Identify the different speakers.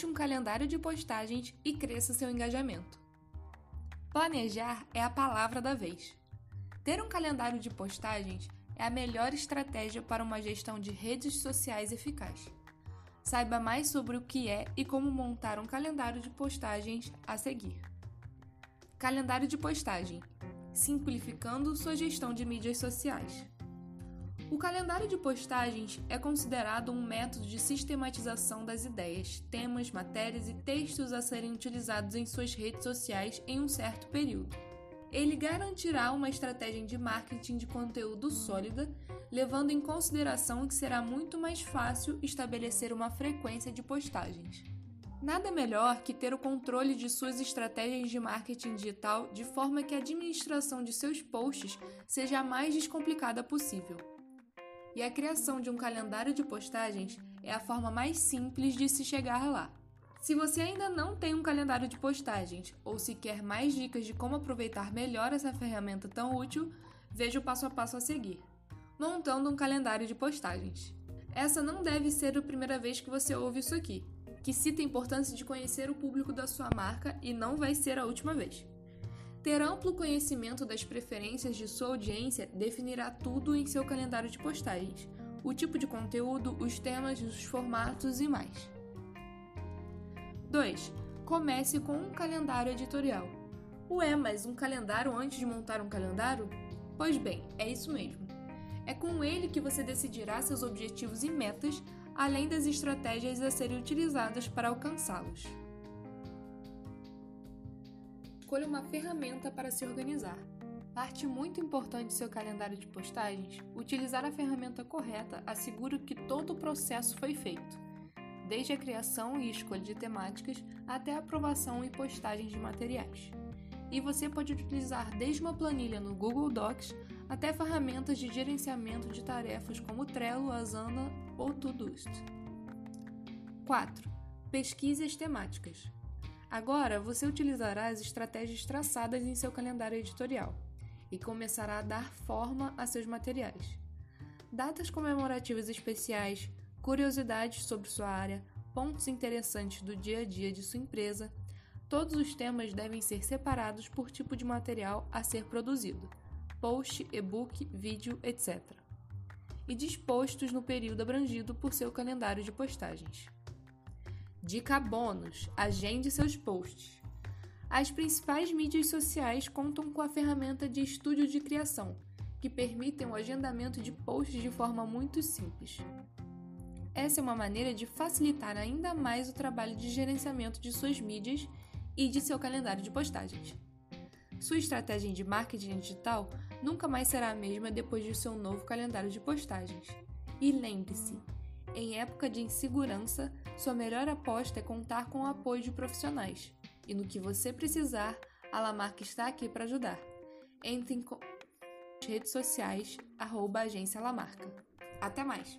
Speaker 1: monte um calendário de postagens e cresça seu engajamento. Planejar é a palavra da vez. Ter um calendário de postagens é a melhor estratégia para uma gestão de redes sociais eficaz. Saiba mais sobre o que é e como montar um calendário de postagens a seguir. Calendário de postagem simplificando sua gestão de mídias sociais. O calendário de postagens é considerado um método de sistematização das ideias, temas, matérias e textos a serem utilizados em suas redes sociais em um certo período. Ele garantirá uma estratégia de marketing de conteúdo sólida, levando em consideração que será muito mais fácil estabelecer uma frequência de postagens. Nada melhor que ter o controle de suas estratégias de marketing digital de forma que a administração de seus posts seja a mais descomplicada possível. E a criação de um calendário de postagens é a forma mais simples de se chegar lá. Se você ainda não tem um calendário de postagens ou se quer mais dicas de como aproveitar melhor essa ferramenta tão útil, veja o passo a passo a seguir. Montando um calendário de postagens. Essa não deve ser a primeira vez que você ouve isso aqui que cita a importância de conhecer o público da sua marca e não vai ser a última vez. Ter amplo conhecimento das preferências de sua audiência definirá tudo em seu calendário de postagens: o tipo de conteúdo, os temas, os formatos e mais. 2. Comece com um calendário editorial. Ué, mas um calendário antes de montar um calendário? Pois bem, é isso mesmo. É com ele que você decidirá seus objetivos e metas, além das estratégias a serem utilizadas para alcançá-los. Escolha uma ferramenta para se organizar. Parte muito importante do seu calendário de postagens, utilizar a ferramenta correta assegura que todo o processo foi feito, desde a criação e escolha de temáticas até a aprovação e postagem de materiais. E você pode utilizar desde uma planilha no Google Docs até ferramentas de gerenciamento de tarefas como Trello, Asana ou Todoist. 4. Pesquise as temáticas. Agora você utilizará as estratégias traçadas em seu calendário editorial e começará a dar forma a seus materiais. Datas comemorativas especiais, curiosidades sobre sua área, pontos interessantes do dia a dia de sua empresa, todos os temas devem ser separados por tipo de material a ser produzido post, e-book, vídeo, etc. E dispostos no período abrangido por seu calendário de postagens. Dica bônus: agende seus posts. As principais mídias sociais contam com a ferramenta de estúdio de criação, que permitem o agendamento de posts de forma muito simples. Essa é uma maneira de facilitar ainda mais o trabalho de gerenciamento de suas mídias e de seu calendário de postagens. Sua estratégia de marketing digital nunca mais será a mesma depois de seu novo calendário de postagens. E lembre-se, em época de insegurança, sua melhor aposta é contar com o apoio de profissionais. E no que você precisar, a Lamarca está aqui para ajudar. Entre em redes sociais, arroba agência Lamarca. Até mais!